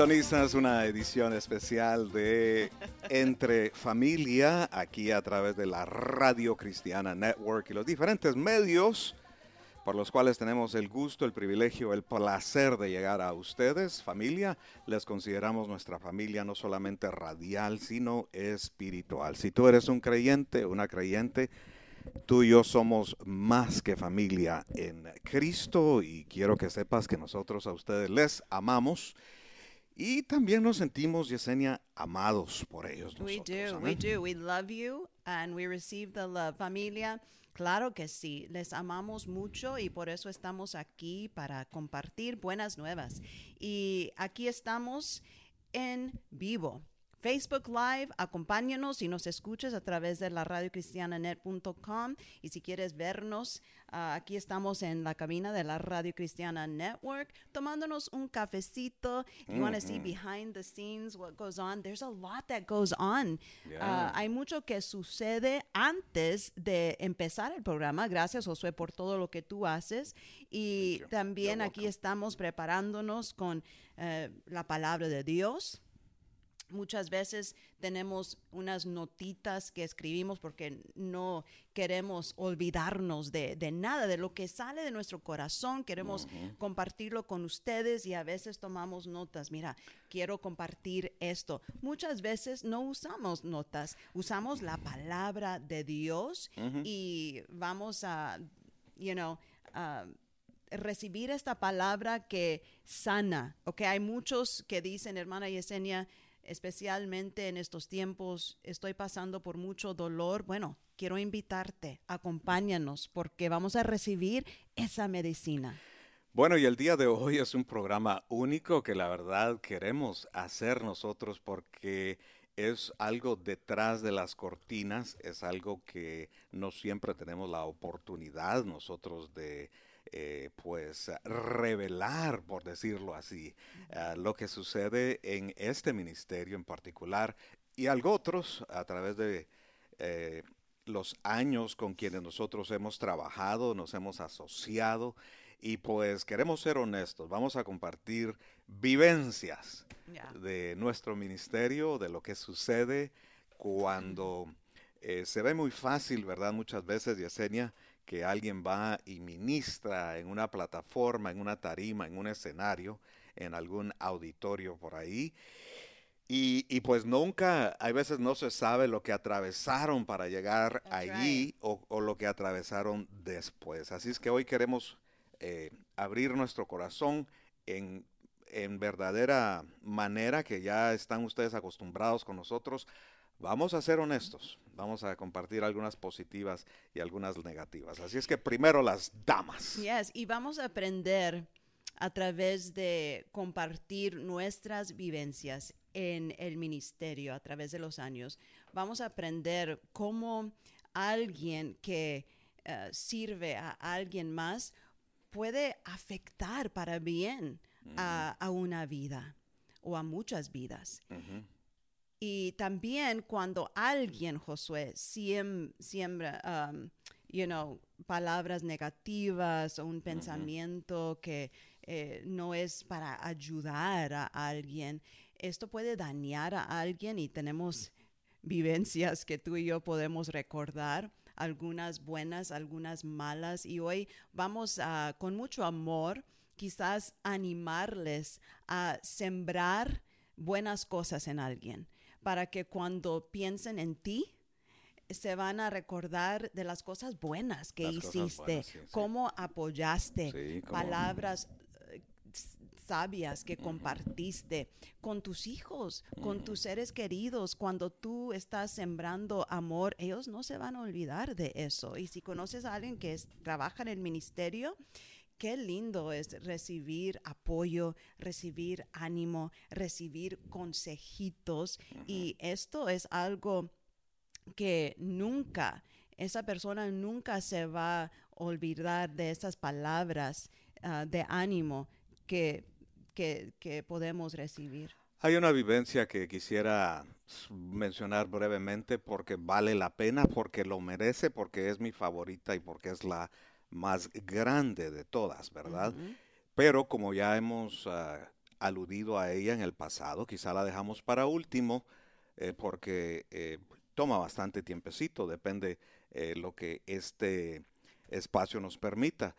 Sintonizas una edición especial de Entre Familia, aquí a través de la Radio Cristiana Network y los diferentes medios por los cuales tenemos el gusto, el privilegio, el placer de llegar a ustedes. Familia, les consideramos nuestra familia no solamente radial, sino espiritual. Si tú eres un creyente, una creyente, tú y yo somos más que familia en Cristo y quiero que sepas que nosotros a ustedes les amamos. Y también nos sentimos, Yesenia, amados por ellos. We nosotros. do, Amén. we do. We love you and we receive the love. Familia, claro que sí, les amamos mucho y por eso estamos aquí para compartir buenas nuevas. Y aquí estamos en vivo. Facebook Live, acompáñanos y nos escuchas a través de la radiocristiananet.com y si quieres vernos, ah, aquí estamos en la cabina de la Radio Cristiana Network tomándonos un cafecito. If you want to see behind the scenes what goes on, there's a lot that goes on. Ah, hay mucho que sucede antes de empezar el programa. Gracias, Josué, por todo lo que tú haces. Y también You're aquí welcome. estamos preparándonos con eh, la palabra de Dios. Muchas veces tenemos unas notitas que escribimos porque no queremos olvidarnos de, de nada, de lo que sale de nuestro corazón. Queremos compartirlo con ustedes y a veces tomamos notas. Mira, quiero compartir esto. Muchas veces no usamos notas, usamos la palabra de Dios y vamos a, you know, recibir esta palabra que sana. Ok, hay muchos que dicen, hermana Yesenia, especialmente en estos tiempos, estoy pasando por mucho dolor. Bueno, quiero invitarte, acompáñanos, porque vamos a recibir esa medicina. Bueno, y el día de hoy es un programa único que la verdad queremos hacer nosotros porque es algo detrás de las cortinas, es algo que no siempre tenemos la oportunidad nosotros de eh, pues revelar, por decirlo así, ah, lo que sucede en este ministerio en particular y algo otros a través de eh, los años con quienes nosotros hemos trabajado, nos hemos asociado y pues queremos ser honestos, vamos a compartir vivencias de nuestro ministerio, de lo que sucede cuando Eh, se ve muy fácil, ¿verdad? Muchas veces, Yesenia, que alguien va y ministra en una plataforma, en una tarima, en un escenario, en algún auditorio por ahí. Y, pues nunca, hay veces no se sabe lo que atravesaron para llegar allí o, lo que atravesaron después. Así es que hoy queremos eh, abrir nuestro corazón en, en verdadera manera que ya están ustedes acostumbrados con nosotros. Vamos a ser honestos, vamos a compartir algunas positivas y algunas negativas. Así es que primero las damas. Yes, y vamos a aprender a través de compartir nuestras vivencias en el ministerio a través de los años. Vamos a aprender cómo alguien que eh, sirve a alguien más puede afectar para bien a, una vida o a muchas vidas. Y también cuando alguien, Josué, siembra, um, you know, palabras negativas o un pensamiento que eh, no es para ayudar a alguien, esto puede dañar a alguien y tenemos vivencias que tú y yo podemos recordar, algunas buenas, algunas malas, y hoy vamos a, con mucho amor, quizás animarles a sembrar buenas cosas en alguien, para que cuando piensen en ti, se van a recordar de las cosas buenas que hiciste, cómo apoyaste, palabras sabias que compartiste con tus hijos, con tus seres queridos. Cuando tú estás sembrando amor, ellos no se van a olvidar de eso. Y si conoces a alguien que trabaja en el ministerio, qué lindo es recibir apoyo, recibir ánimo, recibir consejitos. Y esto es algo que nunca, esa persona nunca se va a olvidar de esas palabras ah, de ánimo que que, podemos recibir. Hay una vivencia que quisiera mencionar brevemente porque vale la pena, porque lo merece, porque es mi favorita y porque es la más grande de todas, ¿verdad? Pero como ya hemos ah, aludido a ella en el pasado, quizá la dejamos para último eh, porque eh, toma bastante tiempecito, depende eh, lo que este espacio nos permita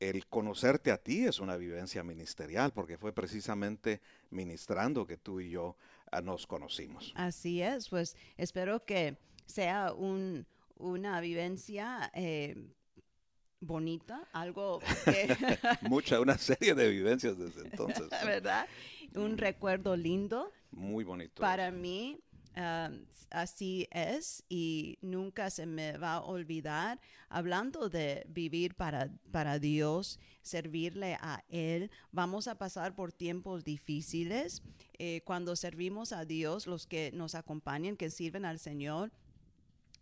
el conocerte a ti es una vivencia ministerial, porque fue precisamente ministrando que tú y yo ah, nos conocimos. Así es, pues espero que sea un, una vivencia eh, bonita, algo que... Mucha, una serie de vivencias desde entonces. ¿Verdad? Un mm. recuerdo lindo. Muy bonito. Para mí, así es y nunca se me va a olvidar. Hablando de vivir para, para Dios, servirle a Él, vamos a pasar por tiempos difíciles. Eh, cuando servimos a Dios, los que nos acompañan, que sirven al Señor,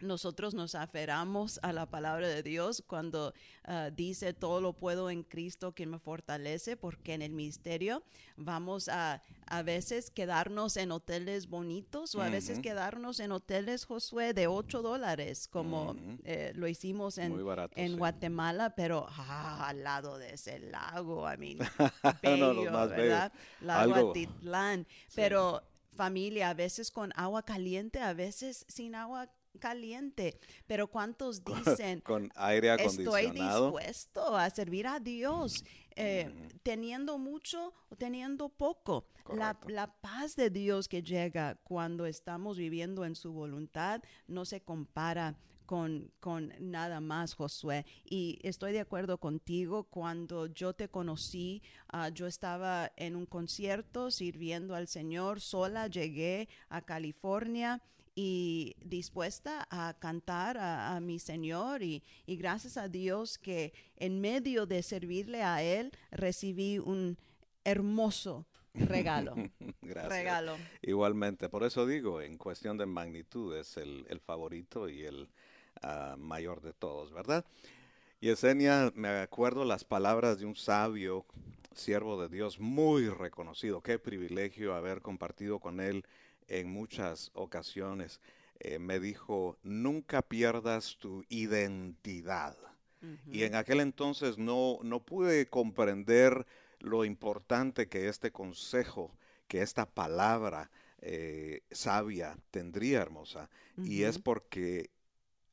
nosotros nos aferramos a la palabra de Dios cuando ah, dice todo lo puedo en Cristo que me fortalece, porque en el misterio vamos a a veces quedarnos en hoteles bonitos o a veces quedarnos en hoteles, Josué, de 8 dólares, como eh, lo hicimos en, en Guatemala, pero ah, al lado de ese lago, a mí, bello, ¿verdad? Lago Atitlán. Pero familia, a veces con agua caliente, a veces sin agua caliente, pero ¿cuántos dicen con aire acondicionado? Estoy dispuesto a servir a Dios, eh, teniendo mucho o teniendo poco. La, la, paz de Dios que llega cuando estamos viviendo en su voluntad no se compara con, con, nada más, Josué. Y estoy de acuerdo contigo, cuando yo te conocí, ah, yo estaba en un concierto sirviendo al Señor, sola llegué a California y dispuesta a cantar a, mi Señor y, gracias a Dios que en medio de servirle a Él recibí un hermoso regalo. Gracias. Regalo. Igualmente, por eso digo, en cuestión de magnitud es el, favorito y el ah, mayor de todos, ¿verdad? Y Esenia, me acuerdo las palabras de un sabio, siervo de Dios, muy reconocido. Qué privilegio haber compartido con él en muchas ocasiones, eh, me dijo, nunca pierdas tu identidad. Y en aquel entonces no, no pude comprender lo importante que este consejo, que esta palabra eh, sabia tendría, hermosa. Y es porque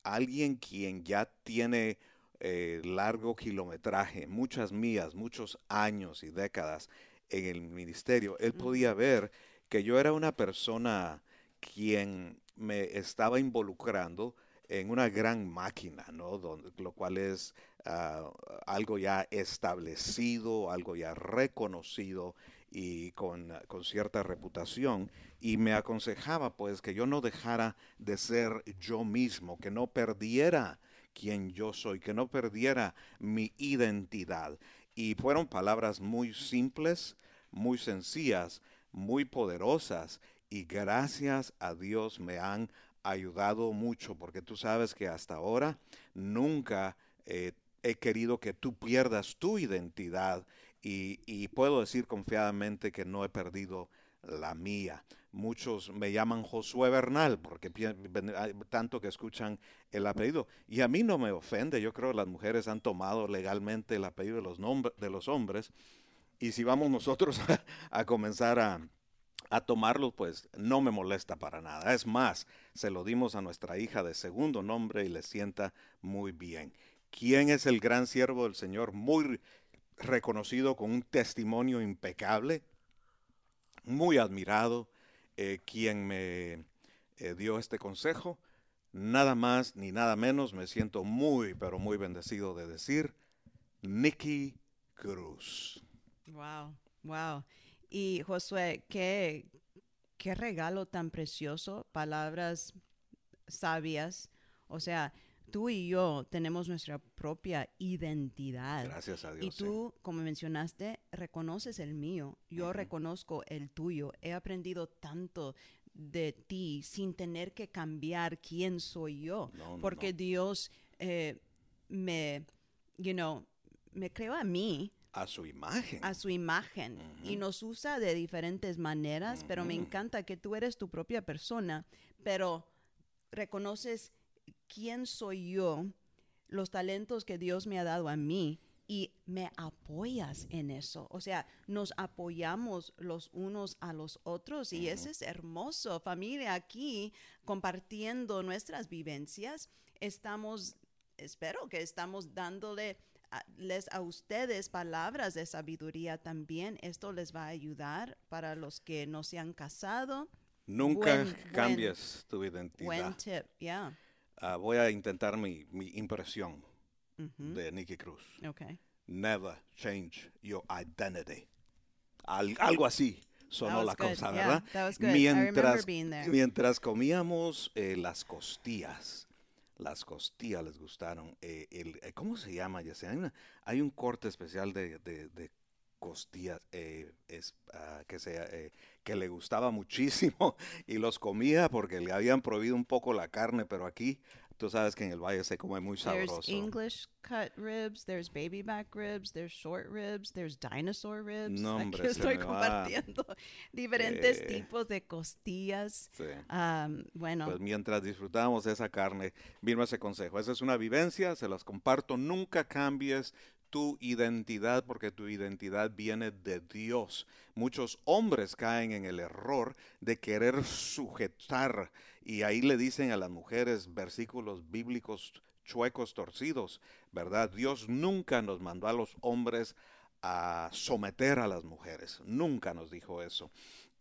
alguien quien ya tiene eh, largo kilometraje, muchas millas, muchos años y décadas en el ministerio, él podía ver que yo era una persona quien me estaba involucrando en una gran máquina, ¿no? lo cual es ah, algo ya establecido, algo ya reconocido y con, con, cierta reputación. Y me aconsejaba pues que yo no dejara de ser yo mismo, que no perdiera quien yo soy, que no perdiera mi identidad. Y fueron palabras muy simples, muy sencillas, muy poderosas y gracias a Dios me han ayudado mucho porque tú sabes que hasta ahora nunca eh, he querido que tú pierdas tu identidad y, puedo decir confiadamente que no he perdido la mía. Muchos me llaman Josué Bernal porque tanto que escuchan el apellido. Y a mí no me ofende. Yo creo que las mujeres han tomado legalmente el apellido de los, de los hombres. Y si vamos nosotros a comenzar a, a tomarlo, pues no me molesta para nada. Es más, se lo dimos a nuestra hija de segundo nombre y le sienta muy bien. ¿Quién es el gran siervo del Señor? Muy reconocido con un testimonio impecable, muy admirado, eh, quien me eh, dio este consejo. Nada más ni nada menos, me siento muy, pero muy bendecido de decir, Nicky Cruz. Wow, wow. Y Josué, qué, qué regalo tan precioso, palabras sabias. O sea, tú y yo tenemos nuestra propia identidad. Gracias a Dios. Y tú, como mencionaste, reconoces el mío, yo reconozco el tuyo. He aprendido tanto de ti sin tener que cambiar quién soy yo, porque Dios eh, me, you know, me creó a mí a su imagen. A su imagen. Y nos usa de diferentes maneras, pero me encanta que tú eres tu propia persona, pero reconoces quién soy yo, los talentos que Dios me ha dado a mí y me apoyas en eso. O sea, nos apoyamos los unos a los otros y eso es hermoso. Familia, aquí compartiendo nuestras vivencias, estamos, espero que estamos dándole les a ustedes palabras de sabiduría también. Esto les va a ayudar para los que no se han casado. Nunca cambies tu identidad. Buen tip, yeah. voy a intentar mi, mi impresión de Nicky Cruz. Okay. Never change your identity. algo así sonó la cosa, ¿verdad? Mientras, mientras comíamos eh, las costillas las costillas les gustaron. Eh, el, eh, ¿Cómo se llama? Ya hay, hay un corte especial de, de, costillas eh, ah, que, se, que le gustaba muchísimo y los comía porque le habían prohibido un poco la carne, pero aquí Tú sabes que en el valle se come muy sabroso. There's English cut ribs, there's baby back ribs, there's short ribs, there's dinosaur ribs. No, hombre, Aquí estoy compartiendo diferentes eh, tipos de costillas. Sí. Um, bueno. Pues mientras disfrutamos esa carne, vino ese consejo. Esa es una vivencia, se las comparto. Nunca cambies tu identidad porque tu identidad viene de Dios. Muchos hombres caen en el error de querer sujetar y ahí le dicen a las mujeres versículos bíblicos chuecos, torcidos, ¿verdad? Dios nunca nos mandó a los hombres a someter a las mujeres, nunca nos dijo eso.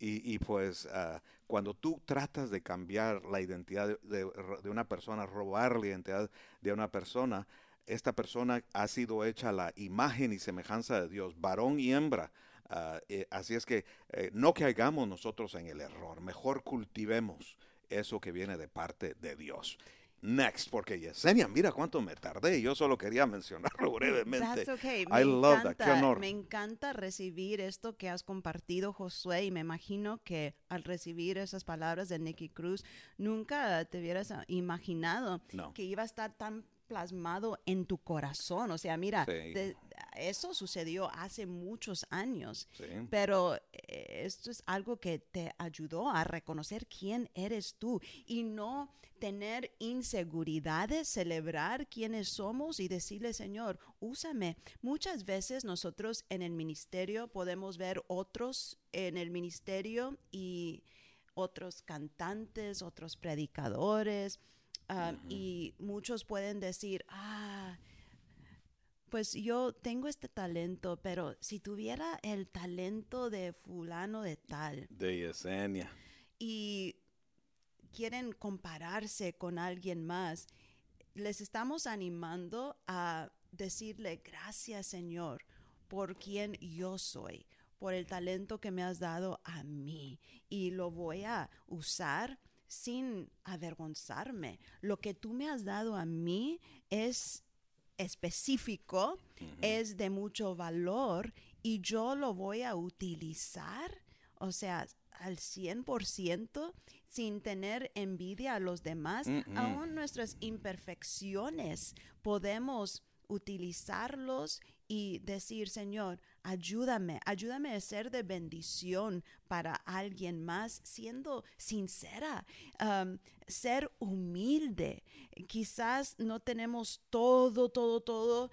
Y, pues ah, cuando tú tratas de cambiar la identidad de, una persona, robar la identidad de una persona, esta persona ha sido hecha la imagen y semejanza de Dios, varón y hembra. Ah, eh, así es que eh, no caigamos nosotros en el error, mejor cultivemos eso que viene de parte de Dios. Next, porque Yesenia, mira cuánto me tardé. Yo solo quería mencionarlo brevemente. That's okay. Me encanta, Me encanta recibir esto que has compartido, Josué, y me imagino que al recibir esas palabras de Nicky Cruz, nunca te hubieras imaginado que iba a estar tan plasmado en tu corazón. O sea, mira, eso sucedió hace muchos años, pero eh, esto es algo que te ayudó a reconocer quién eres tú y no tener inseguridades, celebrar quiénes somos y decirle, Señor, úsame. Muchas veces nosotros en el ministerio podemos ver otros en el ministerio y otros cantantes, otros predicadores, Y muchos pueden decir, ah, pues yo tengo este talento, pero si tuviera el talento de fulano de tal De Yesenia. y quieren compararse con alguien más, les estamos animando a decirle gracias Señor por quien yo soy, por el talento que me has dado a mí y lo voy a usar sin avergonzarme. Lo que tú me has dado a mí es específico, es de mucho valor y yo lo voy a utilizar, o sea, al 100% sin tener envidia a los demás, aún nuestras imperfecciones podemos utilizarlos y decir, Señor, ayúdame, ayúdame a ser de bendición para alguien más, siendo sincera, ser humilde. Quizás no tenemos todo, todo, todo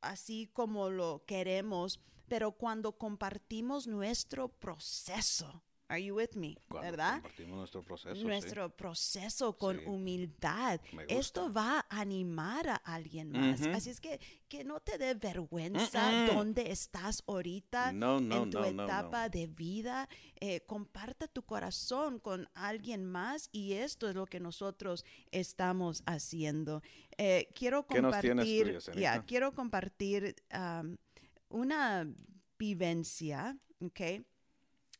así como lo queremos, pero cuando compartimos nuestro proceso, are you with me? Cuando ¿Verdad? compartimos nuestro proceso. sí. nuestro proceso con Sí. humildad. Esto va a animar a alguien más. Así es que que no te dé vergüenza dónde estás ahorita No, no, en tu no, etapa de vida. Eh, comparta tu corazón con alguien más y esto es lo que nosotros estamos haciendo. Eh, quiero ¿Qué nos tienes tú, compartir, ya, quiero compartir una vivencia, ¿ok?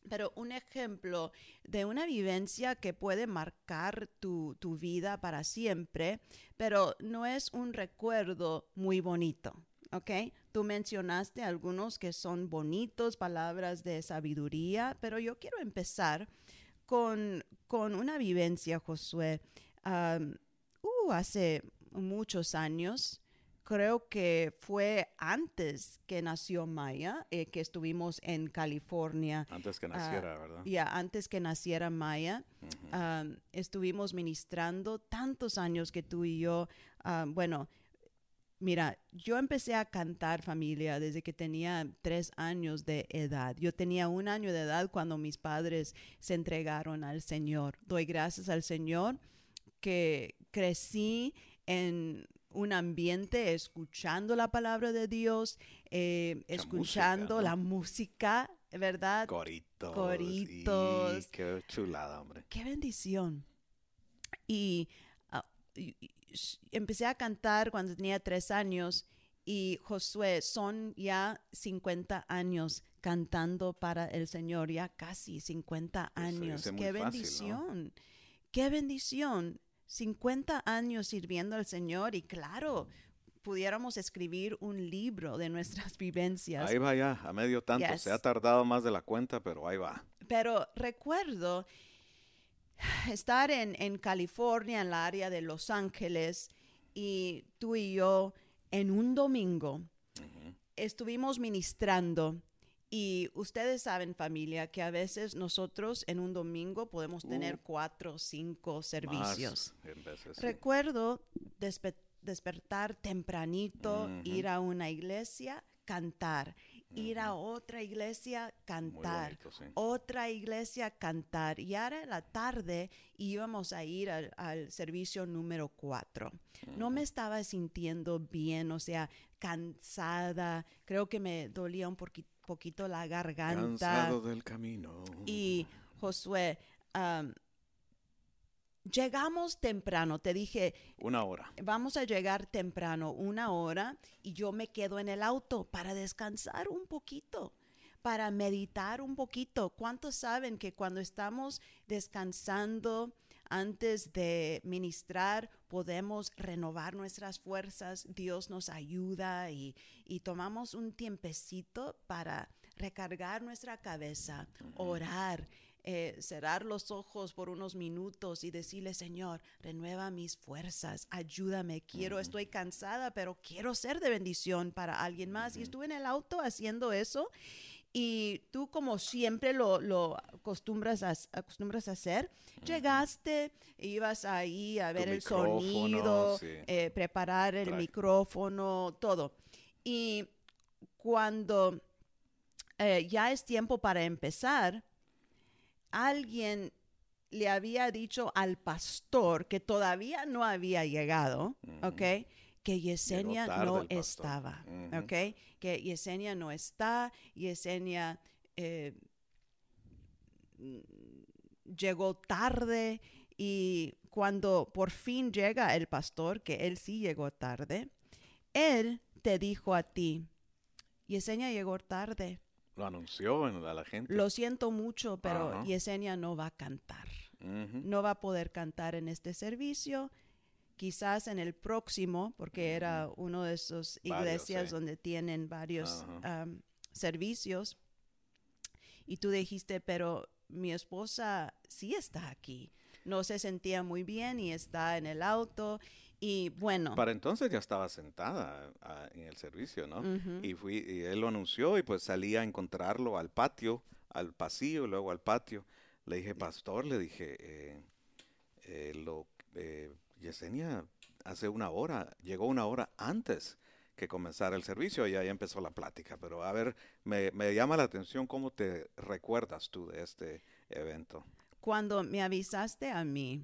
Pero un ejemplo de una vivencia que puede marcar tu, tu vida para siempre, pero no es un recuerdo muy bonito, ¿ok? Tú mencionaste algunos que son bonitos, palabras de sabiduría, pero yo quiero empezar con, con una vivencia, Josué. Uh, hace muchos años, creo que fue antes que nació Maya, eh, que estuvimos en California. Antes que Ah, naciera, ¿verdad? Ya, antes que naciera Maya, am, estuvimos ministrando tantos años que tú y yo, am, bueno, mira, yo empecé a cantar familia desde que tenía tres años de edad. Yo tenía un año de edad cuando mis padres se entregaron al Señor. Doy gracias al Señor que crecí en un ambiente escuchando la palabra de Dios, eh, escuchando música, ¿no? la música, ¿verdad? Coritos. Coritos. y qué chulada, hombre. qué bendición. Y, ah, y- y s- empecé a cantar cuando tenía tres años y Josué, son ya 50 años cantando para el Señor, ya casi 50 Pues se años. qué fácil, ¿no? bendición, qué bendición. 50 años sirviendo al Señor y claro, pudiéramos escribir un libro de nuestras vivencias. Ahí va ya, a medio tanto. Yes. Se ha tardado más de la cuenta, pero ahí va. Pero recuerdo estar en, en California, en la área de Los Ángeles, y tú y yo en un domingo estuvimos ministrando. Y ustedes saben, familia, que a veces nosotros en un domingo podemos tener Uh. cuatro o cinco servicios. Más en veces, sí. Recuerdo despe- despertar tempranito, ir a una iglesia, cantar, ir a otra iglesia, cantar, bonito, sí. otra iglesia, cantar. Y ahora en la tarde íbamos a ir al, al servicio número cuatro. No me estaba sintiendo bien, o sea, cansada, creo que me dolía un poqui- poquito la garganta. Cansado del camino. Y Josué, am, llegamos temprano, te dije, Una hora. vamos a llegar temprano, una hora, y yo me quedo en el auto para descansar un poquito, para meditar un poquito. ¿Cuántos saben que cuando estamos descansando antes de ministrar, podemos renovar nuestras fuerzas? Dios nos ayuda y, y tomamos un tiempecito para recargar nuestra cabeza, orar eh, cerrar los ojos por unos minutos y decirle, Señor, renueva mis fuerzas, ayúdame, quiero, estoy cansada, pero quiero ser de bendición para alguien más. Y estuve en el auto haciendo eso y tú como siempre lo, lo acostumbras, a, acostumbras a hacer, llegaste, ibas ahí a Tu ver el sonido, sí. eh, preparar el micrófono, todo. Y cuando eh, ya es tiempo para empezar, alguien le había dicho al pastor que todavía no había llegado. ¿ok? Que Yesenia tarde no estaba. ¿ok? Que Yesenia no está, Yesenia eh, llegó tarde y cuando por fin llega el pastor, que él sí llegó tarde, él te dijo a ti, Yesenia llegó tarde. Lo anunció a la gente. Lo siento mucho, pero Ajá. Yesenia no va a cantar. No va a poder cantar en este servicio. Quizás en el próximo, porque era uno de esos Varios, iglesias sí. donde tienen varios Ajá. am, servicios. Y tú dijiste, pero mi esposa sí está aquí. No se sentía muy bien y está en el auto. Y bueno, Para entonces ya estaba sentada ah, en el servicio, ¿no? Ujú. Y fui y él lo anunció y pues salí a encontrarlo al patio, al pasillo luego al patio. Le dije, pastor, le dije, eh, eh, lo, eh, Yesenia hace una hora, llegó una hora antes que comenzara el servicio y ahí empezó la plática. Pero a ver, me, me llama la atención cómo te recuerdas tú de este evento. cuando me avisaste a mí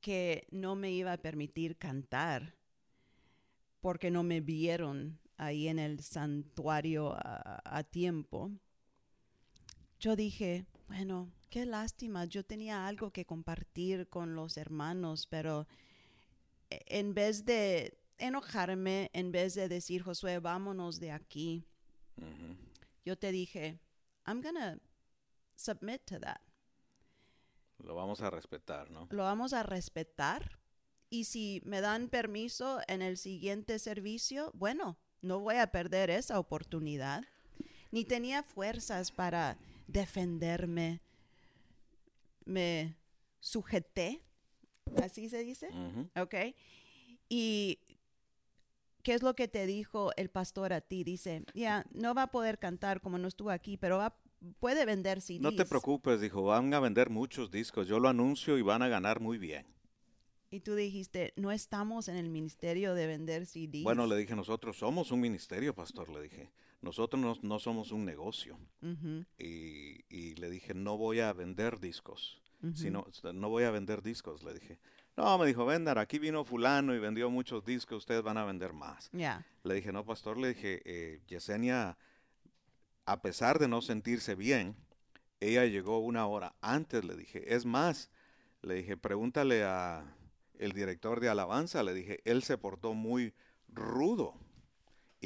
que no me iba a permitir cantar porque no me vieron ahí en el santuario a, a tiempo, yo dije, bueno, qué lástima, yo tenía algo que compartir con los hermanos, pero e- en vez de enojarme, en vez de decir, Josué, vámonos de aquí, yo te dije, I'm gonna submit to that. Lo vamos a respetar, ¿no? lo vamos a respetar y si me dan permiso en el siguiente servicio, bueno, no voy a perder esa oportunidad. Ni tenía fuerzas para defenderme. Me sujeté, así se dice, Ujú. ¿ok? Y ¿qué es lo que te dijo el pastor a ti? Dice, ya, no va a poder cantar como no estuvo aquí, pero va, puede vender CDs. No te preocupes, dijo, van a vender muchos discos, yo lo anuncio y van a ganar muy bien. Y tú dijiste, no estamos en el ministerio de vender CDs. Bueno, le dije, nosotros somos un ministerio, pastor, le dije, nosotros no, no somos un negocio. Y, y le dije, no voy a vender discos, ujú. sino, no voy a vender discos, le dije. No, me dijo, vendan, aquí vino fulano y vendió muchos discos, ustedes van a vender más. Ya, Le dije, no, pastor, le dije, eh, Yesenia, a pesar de no sentirse bien, ella llegó una hora antes, le dije. Es más, le dije, pregúntale a el director de alabanza, le dije, él se portó muy rudo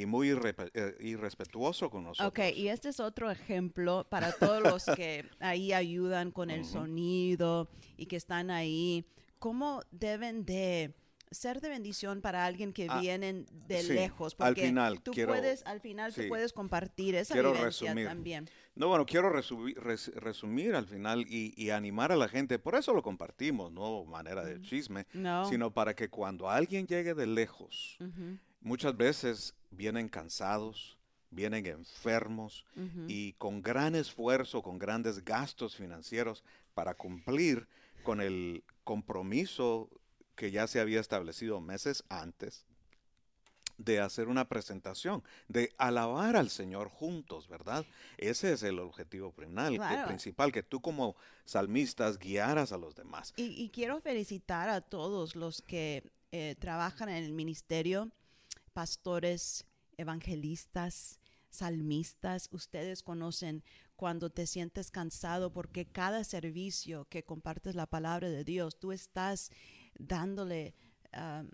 y muy eh, irrespetuoso con nosotros. Ok, y este es otro ejemplo para todos los que ahí ayudan con el Ujú. sonido y que están ahí. ¿Cómo deben de ser de bendición para alguien que Ah, vienen de sí, lejos? al Porque final tú quiero- puedes, al final tú sí. puedes compartir esa Quiero vivencia resumir. también. No, bueno, quiero resumir, res- resumir al final y, y animar a la gente. Por eso lo compartimos, no manera de Ujú. chisme, No. sino para que cuando alguien llegue de lejos, Ujú, muchas veces vienen cansados, vienen enfermos y con gran esfuerzo, con grandes gastos financieros para cumplir con el compromiso que ya se había establecido meses antes de hacer una presentación, de alabar al Señor juntos, ¿verdad? Ese es el objetivo principal, Claro. principal que tú como salmistas guiaras a los demás. Y, y quiero felicitar a todos los que eh, trabajan en el ministerio, pastores, evangelistas, salmistas. Ustedes conocen cuando te sientes cansado porque cada servicio que compartes la palabra de Dios, tú estás dándole ah,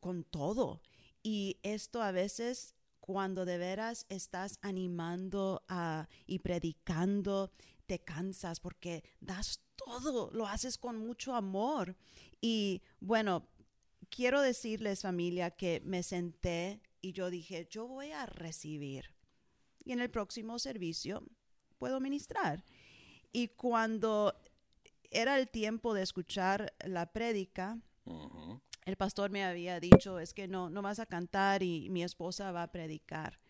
con todo. Y esto a veces cuando de veras estás animando a- y predicando, te cansas porque das todo, lo haces con mucho amor. Y bueno, quiero decirles familia que me senté y yo dije, yo voy a recibir. Y en el próximo servicio puedo ministrar. Y cuando era el tiempo de escuchar la prédica, Ujú. el pastor me había dicho, es que no, no vas a cantar y mi esposa va a predicar.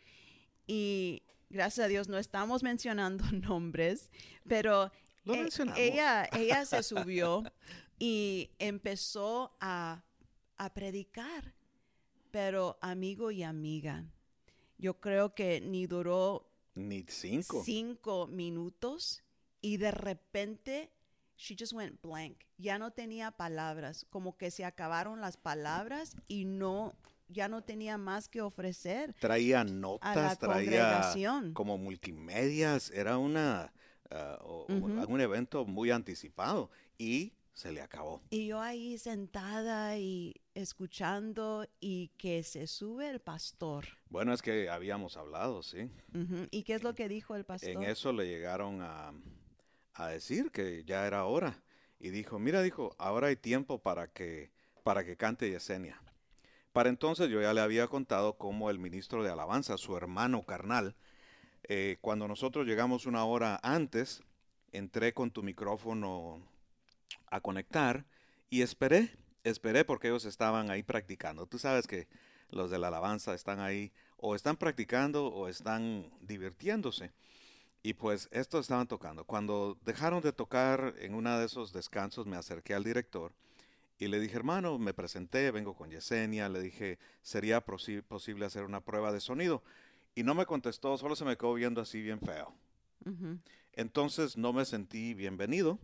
Y gracias a Dios no estamos mencionando nombres, pero Lo e- ella, ella se subió y empezó a, a predicar. Pero amigo y amiga, yo creo que ni duró Ni cinco. cinco minutos y de repente she just went blank. Ya no tenía palabras, como que se acabaron las palabras y no ya no tenía más que ofrecer. Traía a la notas, traía como multimedias, era una Ujú. un evento muy anticipado y se le acabó. Y yo ahí sentada y escuchando y que se sube el pastor. Bueno, es que habíamos hablado, sí. ¿Y qué es lo que dijo el pastor? En eso le llegaron a, a decir que ya era hora. Y dijo, mira, dijo, ahora hay tiempo para que, para que cante Yesenia. Para entonces yo ya le había contado cómo el ministro de Alabanza, su hermano carnal, eh, cuando nosotros llegamos una hora antes, entré con tu micrófono a conectar y esperé, esperé porque ellos estaban ahí practicando. Tú sabes que los de la alabanza están ahí o están practicando o están divirtiéndose. Y pues estos estaban tocando. Cuando dejaron de tocar en uno de esos descansos, me acerqué al director y le dije, hermano, me presenté, vengo con Yesenia, le dije, ¿sería posi- posible hacer una prueba de sonido? Y no me contestó, solo se me quedó viendo así bien feo. Entonces no me sentí bienvenido.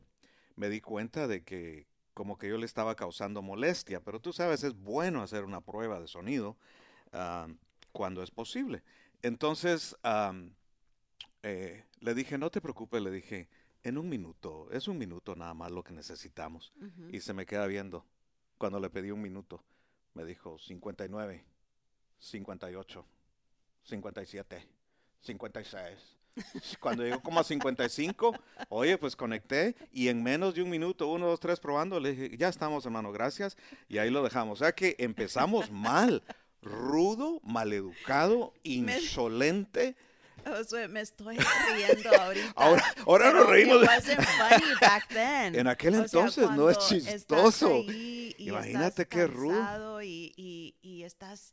Me di cuenta de que como que yo le estaba causando molestia, pero tú sabes, es bueno hacer una prueba de sonido ah, cuando es posible. Entonces eh, le dije, no te preocupes, le dije, en un minuto, es un minuto nada más lo que necesitamos. Y se me queda viendo. Cuando le pedí un minuto, me dijo 59, 58, 57, 56. Cuando llegó como a 55, oye, pues conecté y en menos de un minuto, uno, dos, tres, probando, le dije, ya estamos, hermano, gracias. Y ahí lo dejamos. O sea que empezamos mal, rudo, maleducado, insolente. Josué, me estoy riendo ahorita. Ahora, ahora nos reímos. it wasn't funny back then. En aquel O sea, entonces no es chistoso. Imagínate qué rudo. Y, y, y estás,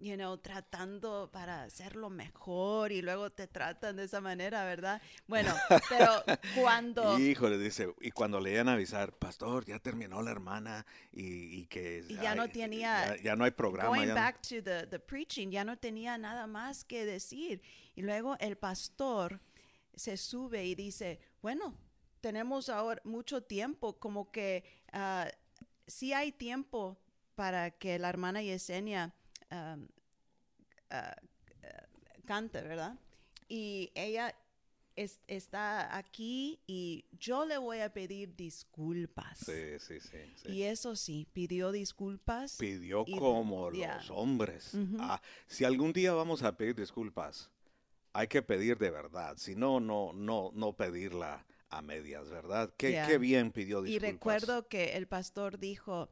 you know, tratando para hacerlo mejor y luego te tratan de esa manera, ¿verdad? Bueno, pero cuando... Híjole, dice, y cuando le iban a avisar, pastor, ya terminó la hermana y, y que Y ya no tenía- ya, ya no hay programa. Going ya no- back to the, the preaching, ya no tenía nada más que decir. Y luego el pastor se sube y dice, bueno, tenemos ahora mucho tiempo, como que ah, sí hay tiempo para que la hermana Yesenia um, ah, cante, ¿verdad? Y ella es- está aquí y yo le voy a pedir disculpas. Sí, sí, sí. sí. Y eso sí, pidió disculpas. Pidió y- como los hombres. Ah, si algún día vamos a pedir disculpas, hay que pedir de verdad. Si no, no, no, no pedirla a medias, ¿verdad? Qué, bien pidió Y disculpas. recuerdo que el pastor dijo,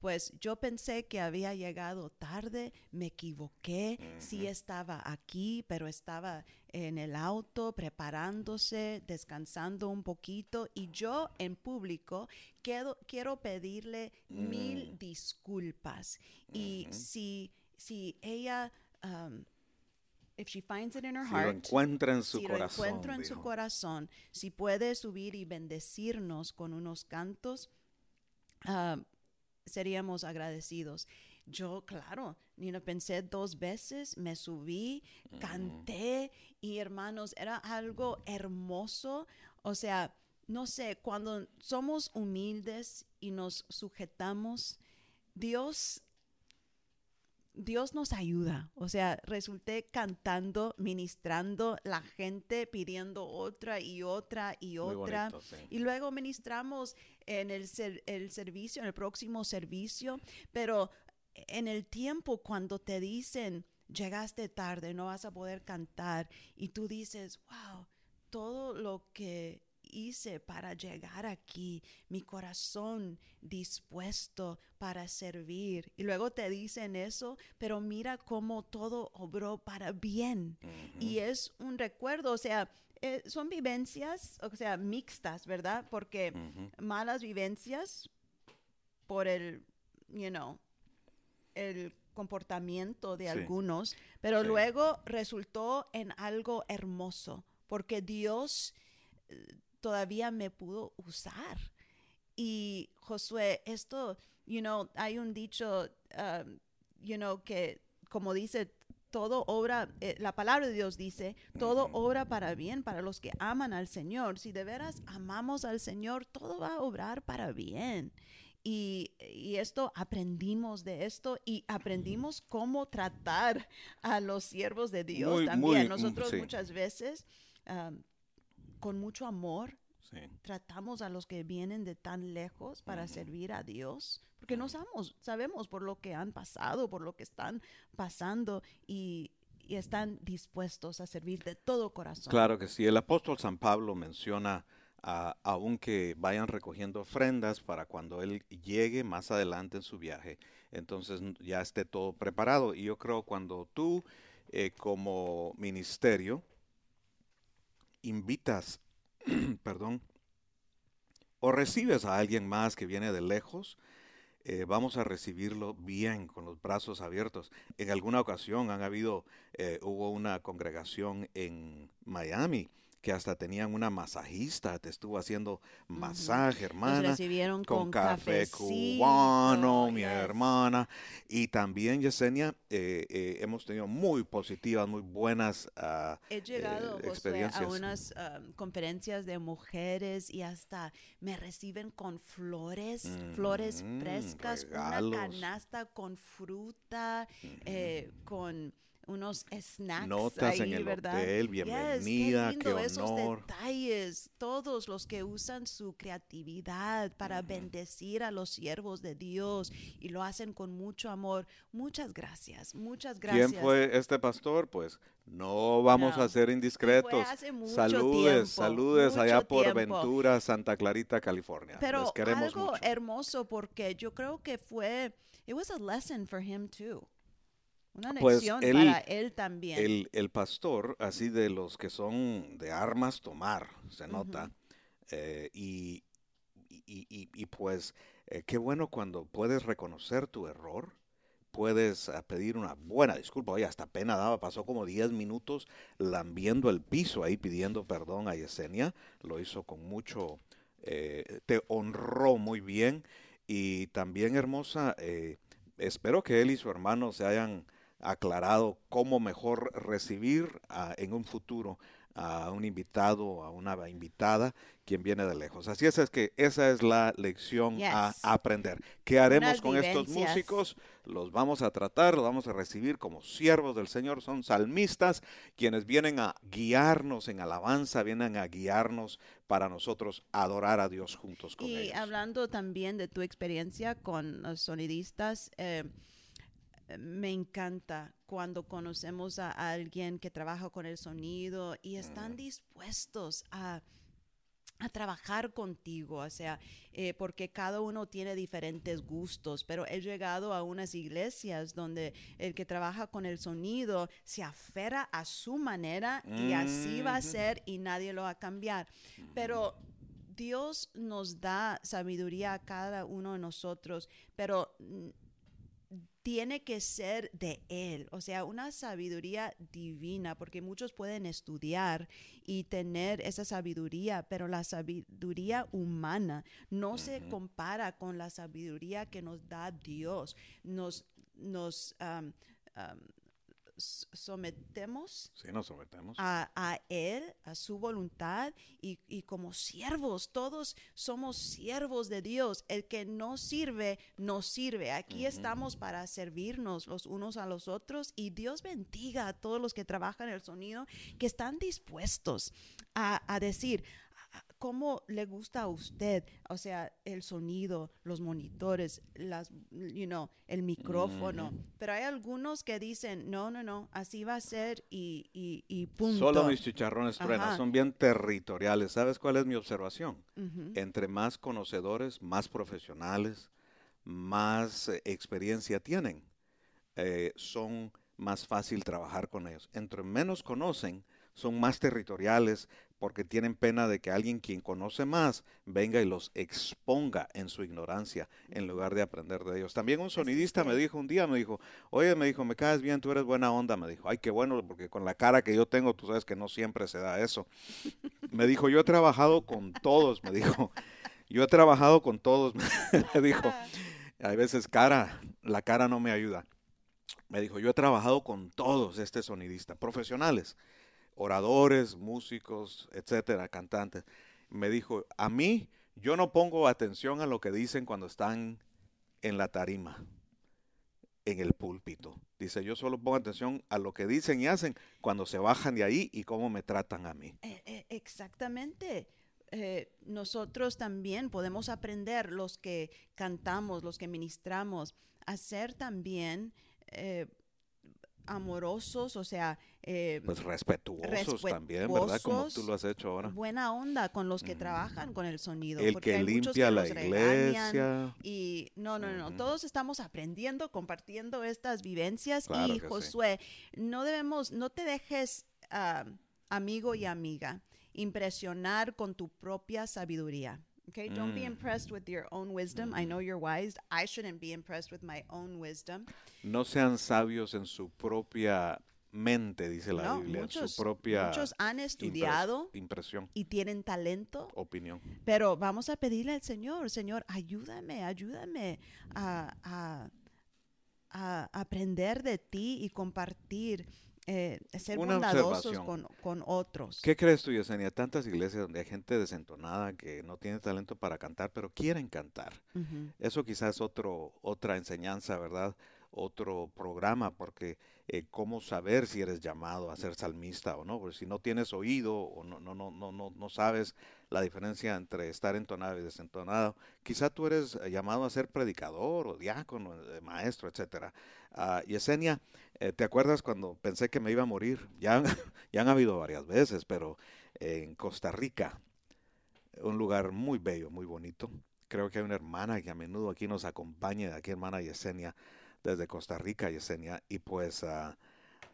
pues yo pensé que había llegado tarde, me equivoqué, sí estaba aquí, pero estaba en el auto preparándose, descansando un poquito y yo en público quiero, quiero pedirle mil Mm. disculpas. Y si, si ella, um, if she finds it in her Si lo heart, encuentra en su si corazón. lo encuentro en su dijo. corazón, si puede subir y bendecirnos con unos cantos, ah, seríamos agradecidos. Yo, claro, ni lo pensé dos veces, me subí, canté y hermanos, era algo hermoso. O sea, no sé, cuando somos humildes y nos sujetamos, Dios Dios nos ayuda. O sea, resulté cantando, ministrando, la gente pidiendo otra y otra y otra. bonito, sí. Y luego ministramos en el, ser- el servicio, en el próximo servicio, pero en el tiempo cuando te dicen, llegaste tarde, no vas a poder cantar, y tú dices, wow, todo lo que hice para llegar aquí, mi corazón dispuesto para servir. Y luego te dicen eso, pero mira cómo todo obró para bien. Y es un recuerdo, o sea, eh, son vivencias, o sea, mixtas, ¿verdad? Porque malas vivencias por el, you know, el comportamiento de Sí. algunos, pero Sí. luego resultó en algo hermoso, porque Dios eh, todavía me pudo usar. Y Josué, esto, you know, hay un dicho, um, you know, que como dice todo obra, eh, la palabra de Dios dice, todo obra para bien para los que aman al Señor. Si de veras amamos al Señor, todo va a obrar para bien. Y, y, esto aprendimos de esto y aprendimos cómo tratar a los siervos de Dios Muy, también. muy, mm, Nosotros sí. muchas veces um, con mucho amor Sí. tratamos a los que vienen de tan lejos para servir a Dios, porque no sabemos, sabemos por lo que han pasado, por lo que están pasando y, y están dispuestos a servir de todo corazón. Claro que sí. El apóstol San Pablo menciona a, aunque vayan recogiendo ofrendas para cuando él llegue más adelante en su viaje, entonces ya esté todo preparado. Y yo creo cuando tú eh, como ministerio invitas, perdón, o recibes a alguien más que viene de lejos, eh, vamos a recibirlo bien, con los brazos abiertos. En alguna ocasión han habido, eh, hubo una congregación en Miami que hasta tenían una masajista, te estuvo haciendo masaje, Nos hermana, recibieron con, con, café cubano, mi hermana. Y también, Yesenia, eh, eh, hemos tenido muy positivas, muy buenas ah, He llegado eh, Josué, a experiencias. unas um, conferencias de mujeres y hasta me reciben con flores, flores Mm, frescas, regalos. una canasta con fruta, con unos snacks Notas ahí, en el ¿verdad? hotel, Yes, bienvenida, qué lindo esos honor. detalles, todos los que usan su creatividad para bendecir a los siervos de Dios y lo hacen con mucho amor. Muchas gracias, muchas gracias. ¿Quién fue este pastor? Pues no vamos No, a ser indiscretos. saludes, tiempo, saludes allá mucho por tiempo. Ventura, Santa Clarita, California. Pero Les queremos algo mucho. hermoso porque yo creo que fue, it was a lesson for him too. Una Pues lección él- para él también. El, el pastor, así de los que son de armas tomar, se nota. eh, y, y, y- y, pues eh, qué bueno cuando puedes reconocer tu error, puedes ah, pedir una buena disculpa. Oye, hasta pena daba, pasó como 10 minutos lambiendo el piso ahí pidiendo perdón a Yesenia. Lo hizo con mucho, eh, te honró muy bien. Y también, hermosa, eh, espero que él y su hermano se hayan aclarado cómo mejor recibir en un futuro a un invitado, a una invitada, quien viene de lejos. Así es, es que esa es la lección a aprender. ¿Qué haremos Unas con estos músicos? Los vamos a tratar, los vamos a recibir como siervos del Señor. Son salmistas quienes vienen a guiarnos en alabanza, vienen a guiarnos para nosotros adorar a Dios juntos con y ellos. hablando también de tu experiencia con los sonidistas, eh, me encanta cuando conocemos a alguien que trabaja con el sonido y están Mm. dispuestos a, a trabajar contigo, o sea, eh, porque cada uno tiene diferentes gustos, pero he llegado a unas iglesias donde el que trabaja con el sonido se aferra a su manera y así va a Ujú. ser y nadie lo va a cambiar. Pero Dios nos da sabiduría a cada uno de nosotros, pero mm, tiene que ser de Él, o sea, una sabiduría divina, porque muchos pueden estudiar y tener esa sabiduría, pero la sabiduría humana no se compara con la sabiduría que nos da Dios. Nos, sometemos Sí, nos sometemos. a, a Él, a su voluntad, y, y como siervos, todos somos siervos de Dios. El que no sirve, no sirve. Aquí estamos para servirnos los unos a los otros y Dios bendiga a todos los que trabajan el sonido, que están dispuestos a, a decir, "Ah, ¿Cómo le gusta a usted? O sea, el sonido, los monitores, las, you know, el micrófono. Pero hay algunos que dicen, no, no, no, así va a ser y, y, y punto. Solo mis chicharrones son bien territoriales. ¿Sabes cuál es mi observación? Entre más conocedores, más profesionales, más eh, experiencia tienen, eh, son más fácil trabajar con ellos. Entre menos conocen, son más territoriales porque tienen pena de que alguien quien conoce más venga y los exponga en su ignorancia en lugar de aprender de ellos. También un sonidista me dijo un día, me dijo, oye, me dijo, me caes bien, tú eres buena onda, me dijo, ay, qué bueno, porque con la cara que yo tengo, tú sabes que no siempre se da eso. Me dijo, yo he trabajado con todos, me dijo, yo he trabajado con todos, me dijo, Ah, hay veces cara, la cara no me ayuda. me dijo, yo he trabajado con todos este sonidista, profesionales, oradores, músicos, etcétera, cantantes. Me dijo, a mí yo no pongo atención a lo que dicen cuando están en la tarima, en el púlpito. Dice, yo solo pongo atención a lo que dicen y hacen cuando se bajan de ahí y cómo me tratan a mí. Eh, eh, exactamente. Eh, nosotros también podemos aprender, los que cantamos, los que ministramos, a ser también amorosos, o sea, eh, Pues respetuosos, también, ¿verdad? Como tú lo has hecho ahora. buena onda con los que trabajan con el sonido. El porque que hay limpia que la iglesia. Y no, no, no, Ujú. todos estamos aprendiendo, compartiendo estas vivencias. Claro y que sí. Josué, no debemos, no te dejes, ah, amigo y amiga, impresionar con tu propia sabiduría. Okay, don't be Mm. impressed with your own wisdom. I know you're wise. I shouldn't be impressed with my own wisdom. No sean sabios en su propia mente, dice la No, Biblia, muchos, su propia muchos han estudiado impresión, y tienen talento, opinión. pero vamos a pedirle al Señor, Señor, ayúdame, ayúdame a, a- a aprender de ti y compartir, eh, ser Una bondadosos con, con otros. ¿Qué crees tú, Yesenia? Tantas iglesias donde hay gente desentonada que no tiene talento para cantar, pero quieren cantar. Eso quizás es otro, otra enseñanza, ¿verdad? Otro programa, porque eh, cómo saber si eres llamado a ser salmista o no, porque si no tienes oído o no, no, no, no, no, sabes la diferencia entre estar entonado y desentonado, quizá tú eres eh, llamado a ser predicador o diácono, eh, maestro, etcétera. Ah, Yesenia, ¿te acuerdas cuando pensé que me iba a morir? Ya, ya han habido varias veces, pero en Costa Rica, un lugar muy bello, muy bonito. Creo que hay una hermana que a menudo aquí nos acompaña, aquí hermana Yesenia, desde Costa Rica, Yesenia, y pues ah,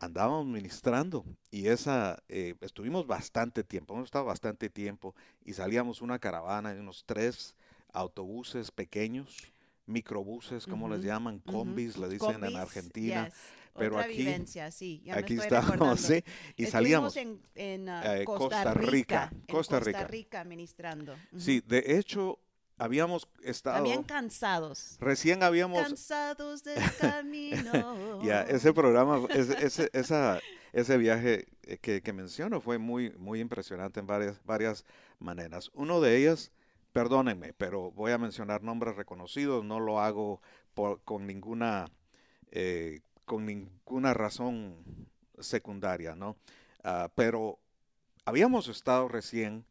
andábamos ministrando y esa, eh, estuvimos bastante tiempo, hemos estado bastante tiempo y salíamos una caravana de unos tres autobuses pequeños, microbuses, como les Ujú, llaman, ujú. combis, le dicen en Combis, Argentina. yes. pero Otra aquí- vivencia, sí, ya Aquí estábamos, sí, y Estuvimos salíamos. en, en, eh, Costa, Costa Rica, Rica, en Costa Costa Rica. Rica ministrando. Ujú. Sí, de hecho, habíamos estado, También cansados. recién habíamos Cansados del camino. Ya, ese programa, ese, ese, esa, ese viaje eh, que, que menciono fue muy, muy impresionante en varias, varias maneras. Uno de ellas, perdónenme, pero voy a mencionar nombres reconocidos, no lo hago por- con ninguna, eh, con ninguna razón secundaria, ¿no? Ah, pero habíamos estado recién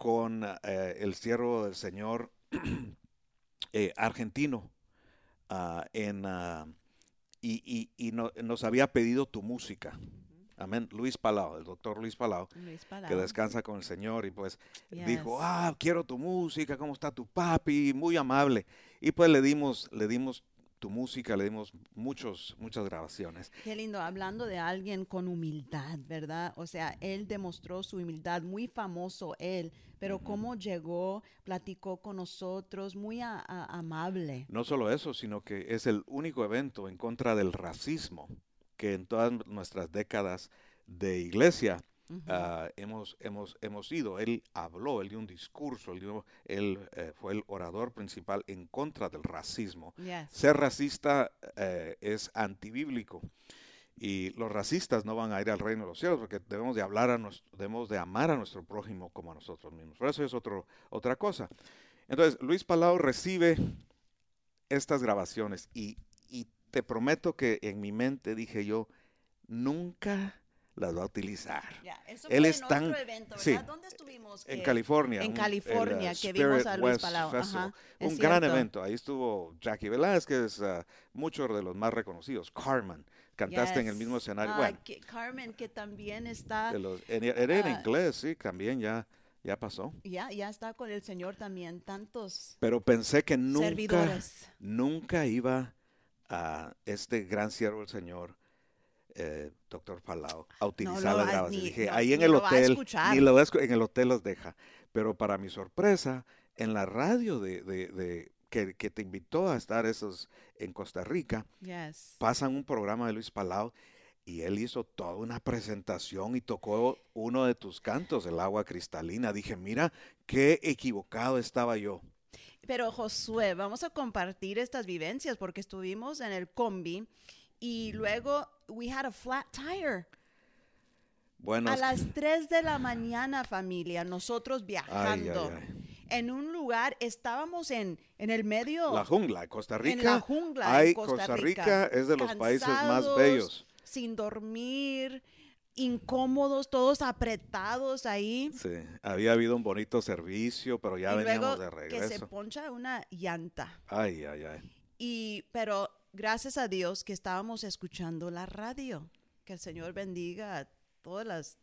con eh, el siervo del Señor eh, argentino ah, en, ah, y, y- y no- nos había pedido tu música. Amén. Luis Palau, el doctor Luis Palau, Luis que descansa con el Señor y pues dijo, ah, quiero tu música, ¿cómo está tu papi? Muy amable. Y pues le dimos, le dimos tu música, le dimos muchos, muchas grabaciones. Qué lindo, hablando de alguien con humildad, ¿verdad? O sea, él demostró su humildad, muy famoso él, pero cómo llegó, platicó con nosotros, muy a- a- amable. No solo eso, sino que es el único evento en contra del racismo que en todas nuestras décadas de iglesia Ujú. ah, hemos, hemos, hemos ido. Él habló, él dio un discurso, él, dio- él, eh, fue el orador principal en contra del racismo. Yes. Ser racista eh, es antibíblico y los racistas no van a ir al reino de los cielos porque debemos de hablar a nos- debemos de amar a nuestro prójimo como a nosotros mismos. Pero eso es otro, otra cosa. Entonces, Luis Palau recibe estas grabaciones y, y te prometo que en mi mente dije yo, nunca las va a utilizar. Ya, eso Él fue es en tan- otro evento, sí. ¿Dónde estuvimos? En California. en un- California, el, uh, que vimos a Luis Palau, ajá, un gran evento. Ahí estuvo Jackie Velázquez, uh, muchos de los más reconocidos. Carmen, cantaste en el Yes. mismo escenario. Ah, bueno, que Carmen, que también está, los- en- era en ah, inglés, sí, también ya, ya pasó. ya, ya está con el Señor también, tantos Pero pensé que nunca, servidores. nunca iba a este gran siervo del Señor, eh, doctor Palau, a utilizar lo las grabaciones. Dije, no, ahí en el hotel, ni lo en el hotel los deja. Pero para mi sorpresa, en la radio de, de- de- que, que te invitó a estar esos en Costa Rica, Yes. pasan un programa de Luis Palau y él hizo toda una presentación y tocó uno de tus cantos, el agua cristalina. Dije, mira, qué equivocado estaba yo. Pero Josué, vamos a compartir estas vivencias porque estuvimos en el combi y luego we had a flat tire. Bueno, A las 3 de la mañana, familia, nosotros ay, viajando ay. en un lugar, estábamos en, en el medio, la jungla, Costa Rica. en la jungla, hay- en Costa, Costa Rica, Rica es de los países más cansados, bellos. Sin dormir, incómodos, todos apretados ahí. Sí, había habido un bonito servicio, pero ya y veníamos luego de que se regreso. poncha una llanta. Ay, ay, ay. Y, pero gracias a Dios que estábamos escuchando la radio. Que el Señor bendiga a todas las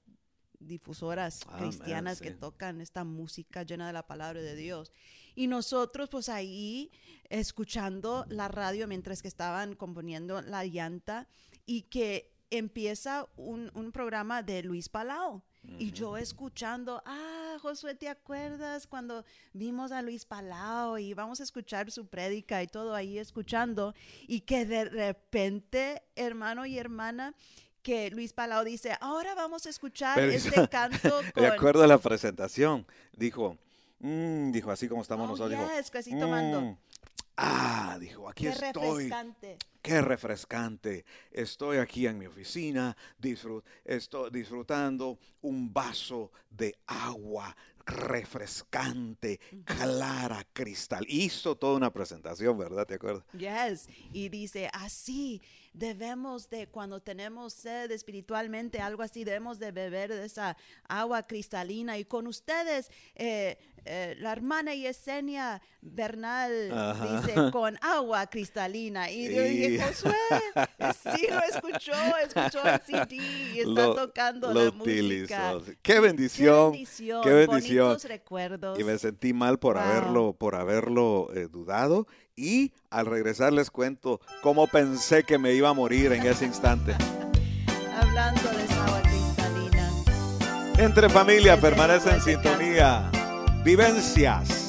difusoras cristianas que sí. tocan esta música llena de la palabra de Dios. Y nosotros pues ahí escuchando la radio mientras que estaban componiendo la llanta y que empieza un, un programa de Luis Palau. Y yo escuchando, ah, Josué, ¿te acuerdas cuando vimos a Luis Palau y vamos a escuchar su prédica y todo ahí escuchando? Y que de repente, hermano y hermana, que Luis Palau dice, ahora vamos a escuchar Pero este canto con... De acuerdo a la presentación, dijo, mm, dijo así como estamos Oh, nosotros, dijo, así tomando. "Mm, ah, dijo, aquí Qué estoy, refrescante. qué refrescante, estoy aquí en mi oficina, disfrut- estoy disfrutando un vaso de agua refrescante, clara, cristal. Hizo toda una presentación, ¿verdad? ¿Te acuerdas? Yes, y dice, así debemos de, cuando tenemos sed espiritualmente, algo así, debemos de beber de esa agua cristalina. Y con ustedes, eh, eh, la hermana Yesenia Bernal Ajá. dice, con agua cristalina. Y yo dije, Josué, sí lo escuchó, escuchó el CD y está Lo- tocando lo la música. utilizó. Qué bendición, Qué bendición, qué bendición. bonitos recuerdos. Y me sentí mal por Wow. haberlo, por haberlo eh, dudado. Y al regresar les cuento cómo pensé que me iba a morir en ese instante. Hablando de esa agua cristalina. Entre familia, permanece en sintonía. Vivencias.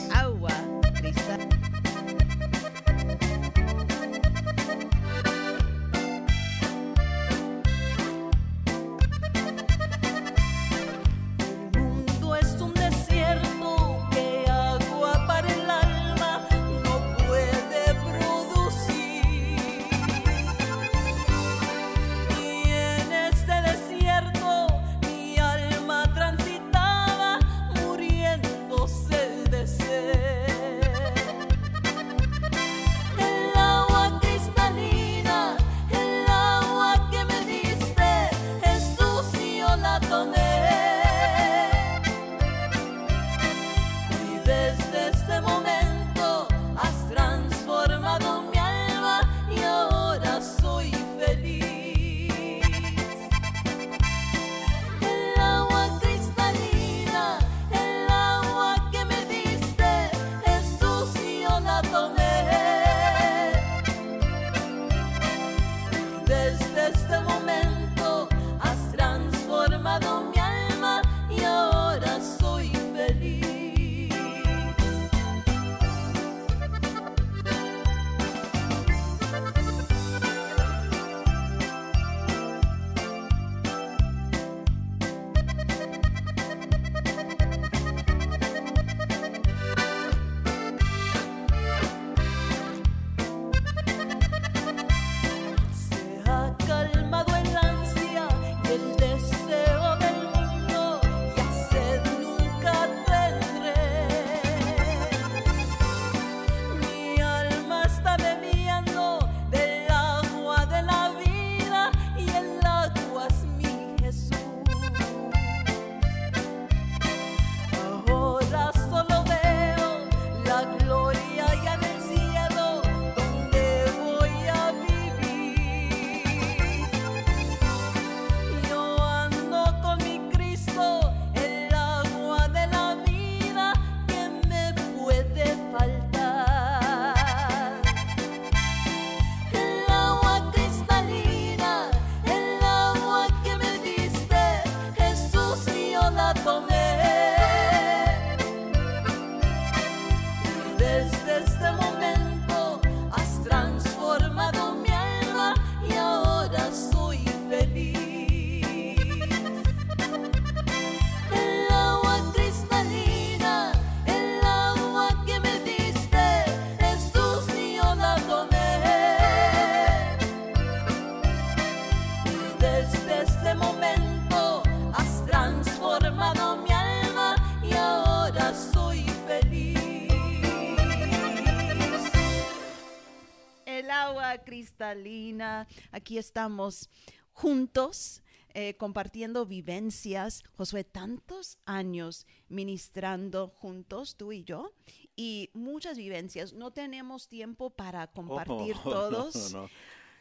Cristalina. Aquí estamos juntos. eh, compartiendo vivencias, Josué, tantos años ministrando juntos, tú y yo, y muchas vivencias. No tenemos tiempo para compartir Oh, no, todos. no.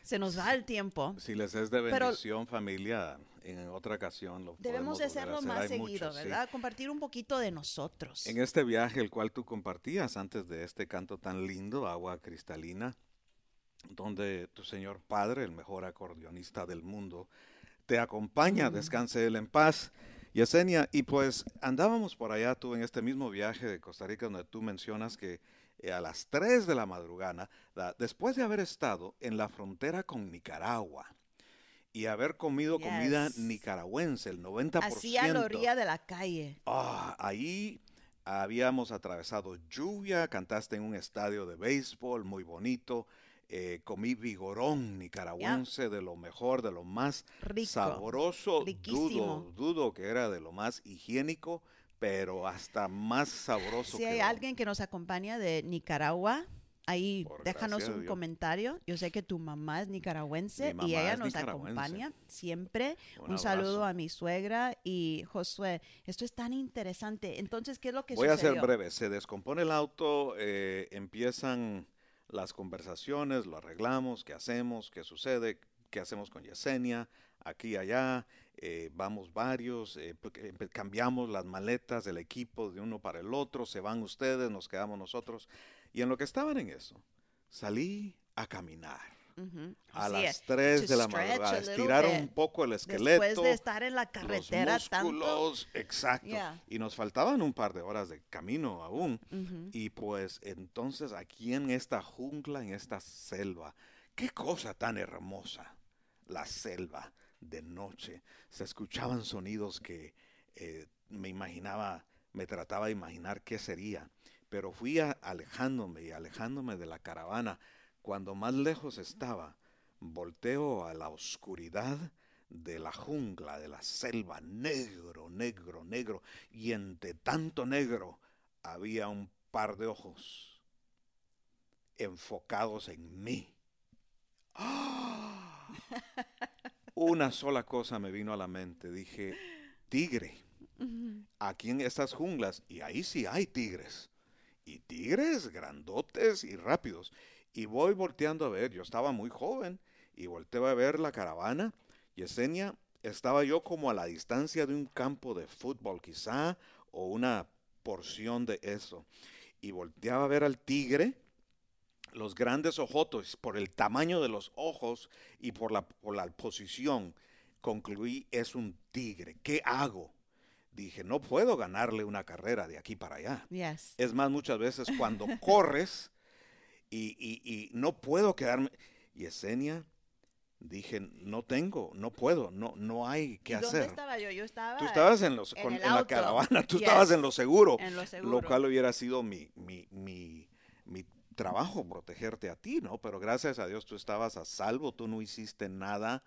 Se nos va el tiempo. Si les es de Pero- bendición familia, en otra ocasión lo Debemos de hacerlo hacer. más Hay seguido, muchos, sí. ¿verdad? Compartir un poquito de nosotros. En este viaje, el cual tú compartías antes de este canto tan lindo, Agua Cristalina, donde tu Señor Padre, el mejor acordeonista del mundo, te acompaña, descanse Él en paz. Yesenia, y pues andábamos por allá tú en este mismo viaje de Costa Rica donde tú mencionas que eh, a las 3 de la madrugada, da- después de haber estado en la frontera con Nicaragua y haber comido comida nicaragüense, el 90%. Así a la orilla de la calle. Ah, ahí habíamos atravesado lluvia, cantaste en un estadio de béisbol muy bonito, eh, comí vigorón nicaragüense de lo mejor, de lo más Rico. sabroso, dudo, riquísimo. dudo que era de lo más higiénico, pero hasta más sabroso Si que hay alguien que nos acompaña de Nicaragua, ahí Por déjanos un comentario. Yo sé que tu mamá es nicaragüense y ella nos acompaña siempre. Un Un, saludo a mi suegra y Josué. Esto es tan interesante. Entonces, ¿qué es lo que Voy a ser breve. Se descompone el auto, eh, empiezan las conversaciones, lo arreglamos, qué hacemos, qué sucede, qué hacemos con Yesenia, aquí allá. eh, vamos varios, eh, empe- cambiamos las maletas del equipo de uno para el otro, se van ustedes, nos quedamos nosotros. Y en lo que estaban en eso, salí a caminar. A Así las es. 3 To de la madrugada, estirar un poco el Después esqueleto de estar en la carretera los tanto. músculos, exacto. Yeah. Y nos faltaban un par de horas de camino aún. Y pues entonces aquí en esta jungla, en esta selva, qué cosa tan hermosa, la selva de noche. Se escuchaban sonidos que eh, me imaginaba, me trataba de imaginar qué sería. Pero fui a- alejándome y alejándome de la caravana. Cuando más lejos estaba, volteo a la oscuridad de la jungla, de la selva, negro, negro, negro. Y entre tanto negro había un par de ojos enfocados en mí. ¡Ah! Una sola cosa me vino a la mente. Dije, tigre, aquí en estas junglas, y ahí sí hay tigres. Y tigres grandotes y rápidos. Y voy volteando a ver, yo estaba muy joven, y volteo a ver la caravana. Yesenia, estaba yo como a la distancia de un campo de fútbol quizá, o una porción de eso. Y volteaba a ver al tigre, los grandes ojotos, por el tamaño de los ojos y por la, por la posición, concluí, es un tigre. ¿Qué hago? Dije, no puedo ganarle una carrera de aquí para allá. Yes. Es más, muchas veces cuando corres y, y- y no puedo quedarme. Yesenia, dije, no tengo, no puedo, no, no hay ¿Y que dónde hacer. estaba yo? Yo estaba Tú estabas en, los, en con- el en la caravana, tú Yes. estabas en lo seguro, en lo lo seguro. cual hubiera sido mi, mi, mi, mi trabajo, protegerte a ti, ¿no? Pero gracias a Dios tú estabas a salvo, tú no hiciste nada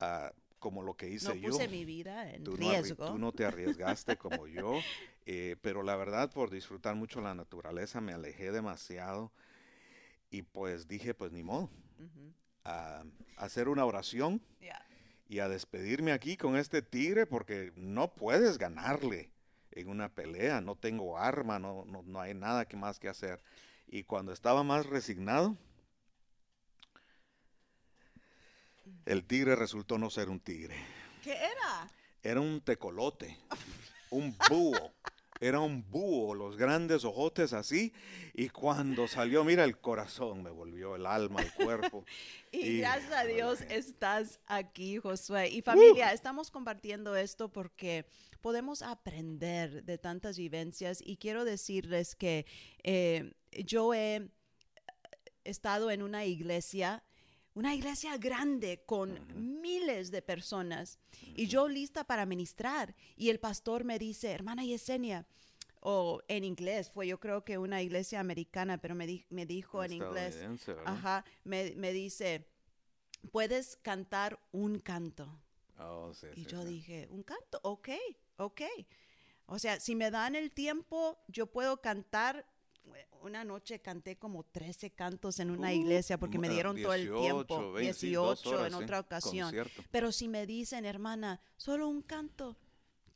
ah, como lo que hice no yo. puse mi vida en Tú no, riesgo. tú no te arriesgaste como yo, eh, pero la verdad por disfrutar mucho la naturaleza me alejé demasiado y pues dije pues ni modo, a hacer una oración Yeah. y a despedirme aquí con este tigre porque no puedes ganarle en una pelea, no tengo arma, no, no, no hay nada que más que hacer. Y cuando estaba más resignado, el tigre resultó no ser un tigre. ¿Qué era? Era un tecolote, un búho. Era un búho, los grandes ojotes así. Y cuando salió, mira, el corazón me volvió, el alma, el cuerpo. Y Y- gracias a Dios estás aquí, Josué. Y familia, estamos compartiendo esto porque podemos aprender de tantas vivencias y quiero decirles que eh, yo he estado en una iglesia, una iglesia grande con miles de personas y yo lista para ministrar y el pastor me dice, hermana Yesenia, o en inglés, fue yo creo que una iglesia americana, pero me, di- me dijo en inglés. Ajá, me, me dice, puedes cantar un canto. Oh, sí, Y sí, yo sí. dije, un canto, ok, ok. O sea, si me dan el tiempo, yo puedo cantar una noche canté como 13 cantos en una Uh, iglesia porque me dieron todo el 18, tiempo, 20, sí, dos 18 horas, en otra ocasión. concierto. Pero si me dicen, hermana, solo un canto,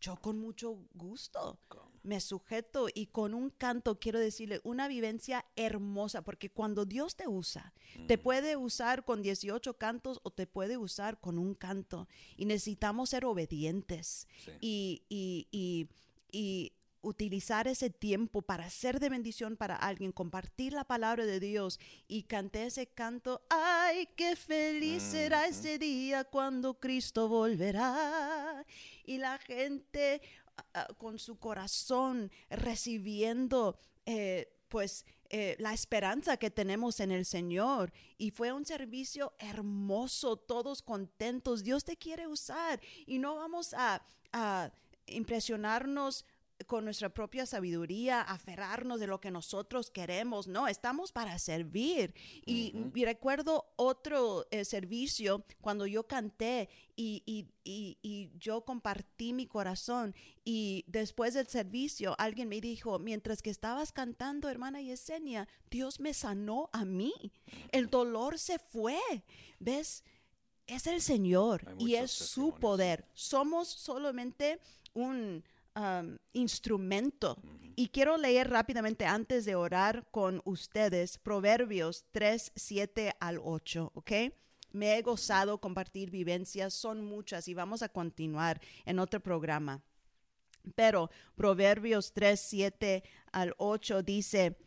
yo con mucho gusto me sujeto y con un canto quiero decirle una vivencia hermosa, porque cuando Dios te usa, te puede usar con 18 cantos o te puede usar con un canto. Y necesitamos ser obedientes Sí. y, y, y, y utilizar ese tiempo para ser de bendición para alguien, compartir la palabra de Dios y canté ese canto, ay, qué feliz será ese día cuando Cristo volverá. Y la gente ah, ah, con su corazón recibiendo, eh, pues, eh, la esperanza que tenemos en el Señor. Y fue un servicio hermoso, todos contentos. Dios te quiere usar y no vamos a, a impresionarnos con nuestra propia sabiduría, aferrarnos de lo que nosotros queremos. No, estamos para servir. Y, recuerdo otro eh, servicio cuando yo canté y, y- y- yo compartí mi corazón. Y después del servicio, alguien me dijo, mientras que estabas cantando, hermana Yesenia, Dios me sanó a mí. El dolor se fue. ¿Ves? Es el Señor y es su poder. Somos solamente un um, instrumento. Y quiero leer rápidamente antes de orar con ustedes Proverbios 3, 7 al 8, ¿ok? Me he gozado compartir vivencias, son muchas y vamos a continuar en otro programa. Pero Proverbios 3, 7 al 8 dice,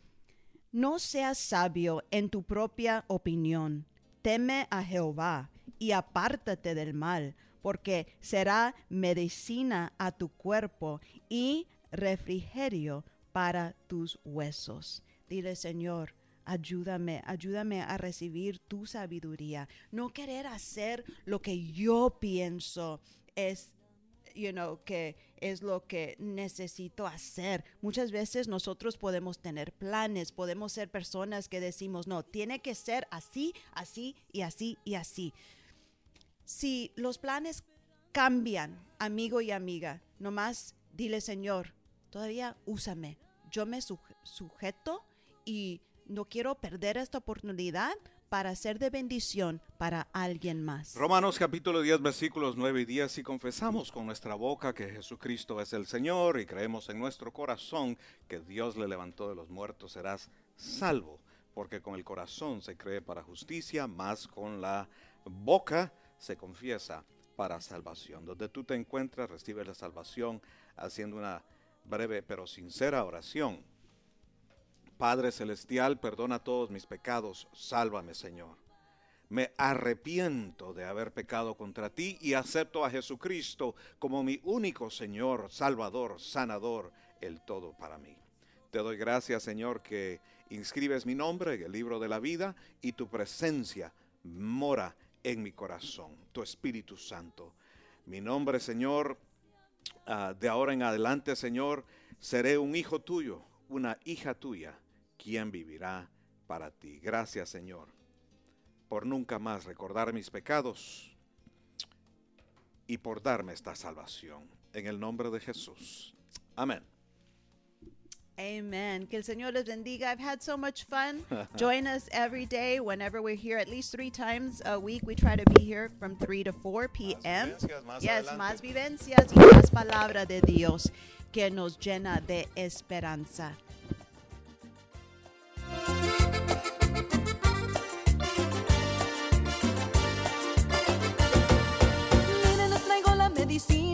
no seas sabio en tu propia opinión, teme a Jehová y apártate del mal, porque será medicina a tu cuerpo y refrigerio para tus huesos. Dile, Señor, ayúdame, ayúdame a recibir tu sabiduría. No querer hacer lo que yo pienso es you know, que es lo que necesito hacer. Muchas veces nosotros podemos tener planes, podemos ser personas que decimos, no, tiene que ser así, así y así y así. Si los planes cambian, amigo y amiga, nomás dile, Señor, todavía úsame. Yo me suje- sujeto y no quiero perder esta oportunidad para ser de bendición para alguien más. Romanos capítulo 10 versículos 9 y 10, si confesamos con nuestra boca que Jesucristo es el Señor y creemos en nuestro corazón que Dios le levantó de los muertos, serás salvo, porque con el corazón se cree para justicia, más con la boca se confiesa para salvación. Donde tú te encuentras, recibes la salvación haciendo una breve pero sincera oración. Padre Celestial, perdona todos mis pecados, sálvame Señor. Me arrepiento de haber pecado contra ti y acepto a Jesucristo como mi único Señor, Salvador, Sanador, el todo para mí. Te doy gracias, Señor, que inscribes mi nombre en el libro de la vida y tu presencia mora en mi corazón, tu Espíritu Santo. Mi nombre, Señor, ah, de ahora en adelante, Señor, seré un hijo tuyo, una hija tuya, quien vivirá para ti. Gracias, Señor por nunca más recordar mis pecados y por darme esta salvación. En el nombre de Jesús. Amén. Amen. Que el Señor les bendiga. I've had so much fun. Join us every day whenever we're here, at least three times a week. We try to be here from 3 to 4 p.m. yes, más vivencias y más palabra de Dios que nos llena de esperanza. Miren, les traigo la medicina